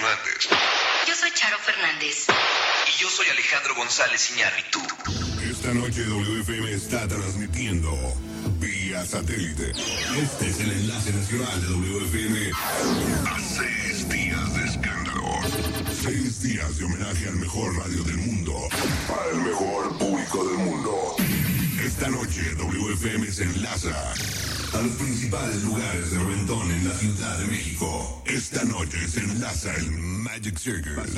Fernández. Yo soy Charo Fernández. Y yo soy Alejandro González Iñárritu. Esta noche WFM está transmitiendo vía satélite. Este es el enlace nacional de WFM a seis días de escándalo. Seis días de homenaje al mejor radio del mundo. Para el mejor público del mundo. Esta noche WFM se enlaza a los principales lugares de en la Ciudad de México. Esta noche se enlaza el Magic Circus.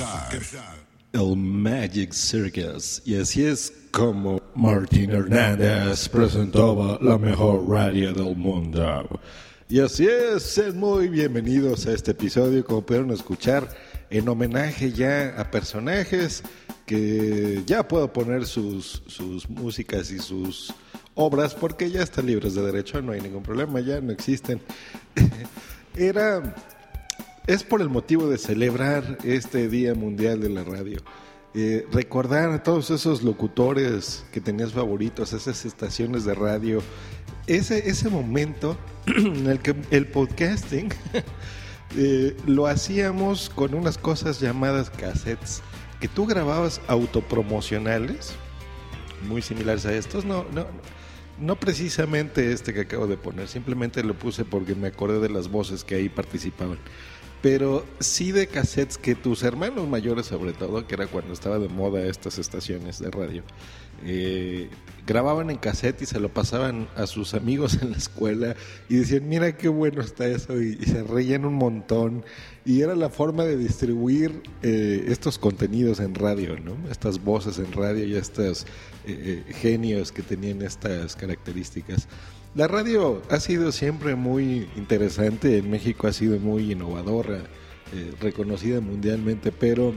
El Magic Circus. Y así es como Martín Hernández presentaba la mejor radio del mundo. Y así es, sean muy bienvenidos a este episodio, como pudieron escuchar, en homenaje ya a personajes que ya puedo poner sus, sus músicas y sus obras porque ya están libres de derecho, no hay ningún problema, ya no existen. Era es por el motivo de celebrar este Día Mundial de la Radio. Eh, recordar a todos esos locutores que tenías favoritos, esas estaciones de radio, ese, ese momento en el que el podcasting eh, lo hacíamos con unas cosas llamadas cassettes, que tú grababas autopromocionales, muy similares a estos, no, no, no precisamente este que acabo de poner, simplemente lo puse porque me acordé de las voces que ahí participaban. Pero sí de cassettes que tus hermanos mayores, sobre todo, que era cuando estaba de moda estas estaciones de radio, eh, grababan en cassette y se lo pasaban a sus amigos en la escuela y decían, mira qué bueno está eso, y, se reían un montón. Y era la forma de distribuir eh, estos contenidos en radio, ¿no? Estas voces en radio y estos eh, genios que tenían estas características. La radio ha sido siempre muy interesante, en México ha sido muy innovadora, eh, reconocida mundialmente, pero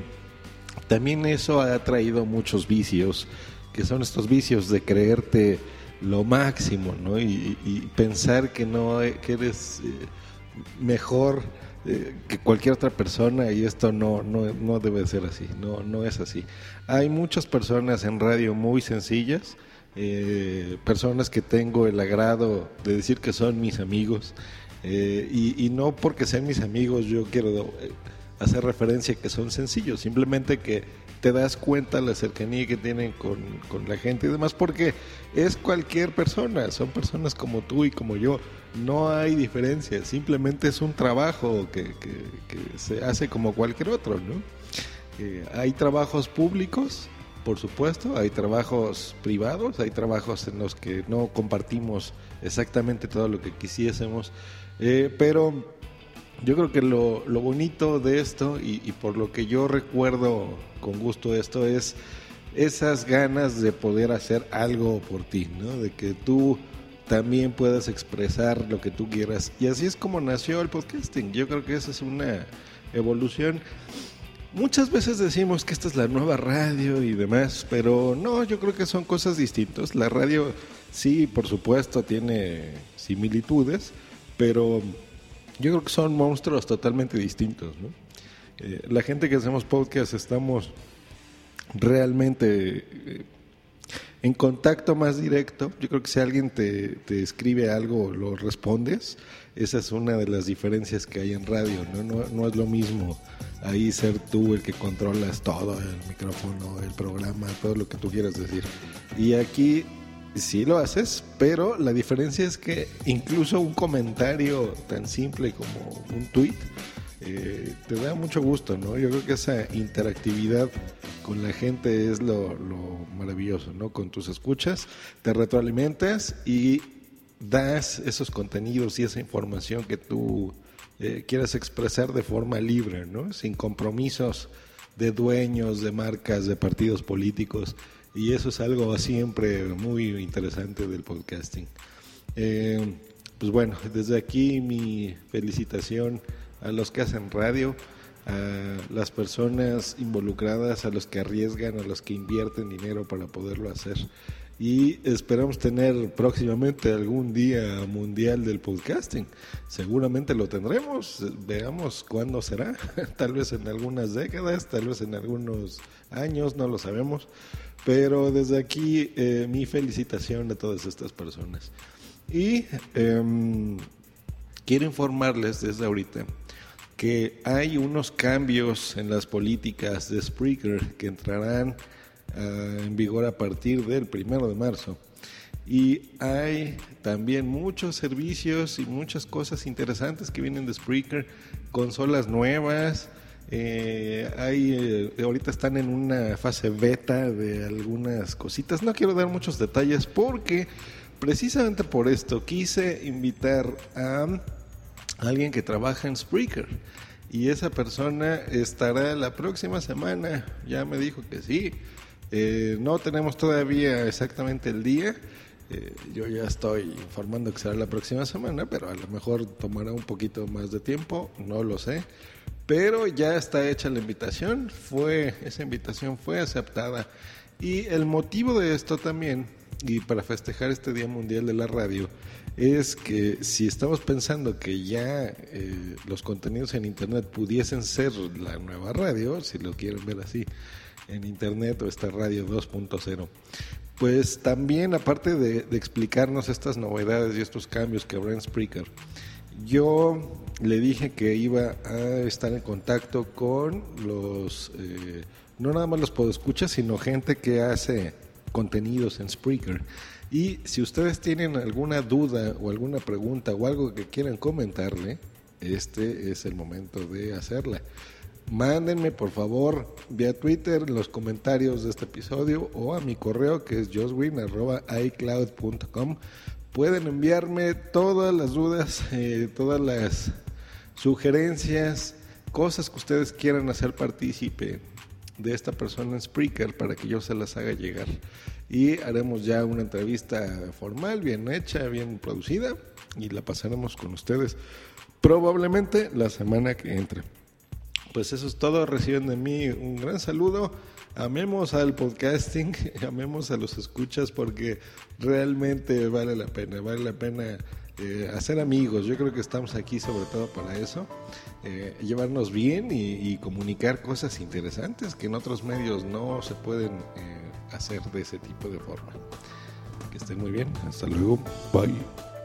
también eso ha traído muchos vicios, que son estos vicios de creerte lo máximo, ¿no? Y, pensar que no que eres eh, mejor eh, que cualquier otra persona y esto no, no, no debe ser así, no, no es así. Hay muchas personas en radio muy sencillas eh, personas que tengo el agrado de decir que son mis amigos. Eh, y, no porque sean mis amigos yo quiero eh, hacer referencia que son sencillos, simplemente que te das cuenta la cercanía que tienen con, la gente y demás, porque es cualquier persona, son personas como tú y como yo, no hay diferencia, simplemente es un trabajo que, se hace como cualquier otro, ¿no? hay trabajos públicos por supuesto, hay trabajos privados, hay trabajos en los que no compartimos exactamente todo lo que quisiésemos, eh, pero yo creo que lo, bonito de esto y, por lo que yo recuerdo con gusto esto es esas ganas de poder hacer algo por ti, ¿no? de que tú también puedas expresar lo que tú quieras. Y así es como nació el podcasting. Yo creo que esa es una evolución Muchas veces decimos que esta es la nueva radio y demás, pero no, yo creo que son cosas distintas. La radio sí, por supuesto, tiene similitudes, pero yo creo que son monstruos totalmente distintos. Eh, la gente que hacemos podcast estamos realmente eh, en contacto más directo. Yo creo que si alguien te, escribe algo, lo respondes. Esa es una de las diferencias que hay en radio. ¿no? No, no es lo mismo ahí ser tú el que controlas todo, el micrófono, el programa, todo lo que tú quieras decir. Y aquí sí lo haces, pero la diferencia es que incluso un comentario tan simple como un tweet eh, te da mucho gusto, ¿no? Yo creo que esa interactividad con la gente es lo, lo maravilloso, ¿no? Con tus escuchas, te retroalimentas y das esos contenidos y esa información que tú eh, quieras expresar de forma libre, ¿no? sin compromisos de dueños, de marcas, de partidos políticos. Y eso es algo siempre muy interesante del podcasting. Eh, pues bueno, desde aquí mi felicitación a los que hacen radio, a las personas involucradas, a los que arriesgan, a los que invierten dinero para poderlo hacer y esperamos tener próximamente algún día mundial del podcasting. Seguramente lo tendremos, veamos cuándo será, tal vez en algunas décadas, tal vez en algunos años, no lo sabemos, pero desde aquí eh, mi felicitación a todas estas personas. Y em, quiero informarles desde ahorita que hay unos cambios en las políticas de Spreaker que entrarán en vigor a partir del primero de marzo. Y hay también muchos servicios y muchas cosas interesantes que vienen de Spreaker, consolas nuevas. Eh, hay, eh, ahorita están en una fase beta de algunas cositas. No quiero dar muchos detalles porque precisamente por esto quise invitar a alguien que trabaja en Spreaker. Y esa persona estará la próxima semana. Ya me dijo que sí. Eh, no tenemos todavía exactamente el día eh, yo ya estoy informando que será la próxima semana, pero a lo mejor tomará un poquito más de tiempo, no lo sé. Pero ya está hecha la invitación, fue esa invitación fue aceptada y el motivo de esto también y para festejar este Día Mundial de la Radio es que si estamos pensando que ya eh, los contenidos en Internet pudiesen ser la nueva radio, si lo quieren ver así, en Internet o esta radio 2.0, pues también, aparte de, explicarnos estas novedades y estos cambios que habrá en Spreaker, yo le dije que iba a estar en contacto con los, eh, no nada más los podescuchas, sino gente que hace contenidos en Spreaker. Y si ustedes tienen alguna duda o alguna pregunta o algo que quieran comentarle, este es el momento de hacerla. Mándenme por favor vía Twitter los comentarios de este episodio o a mi correo que es joswin.icloud.com. Pueden enviarme todas las dudas, eh, todas las sugerencias, cosas que ustedes quieran hacer partícipe de esta persona en Spreaker para que yo se las haga llegar. Y haremos ya una entrevista formal, bien hecha, bien producida y la pasaremos con ustedes probablemente la semana que entre pues eso es todo. Reciben de mí un gran saludo. Amemos al podcasting, amemos a los escuchas porque realmente vale la pena, vale la pena eh, hacer amigos. Yo creo que estamos aquí sobre todo para eso, eh, llevarnos bien y, comunicar cosas interesantes que en otros medios no se pueden eh, hacer de ese tipo de forma. Que estén muy bien. Hasta luego. Bye.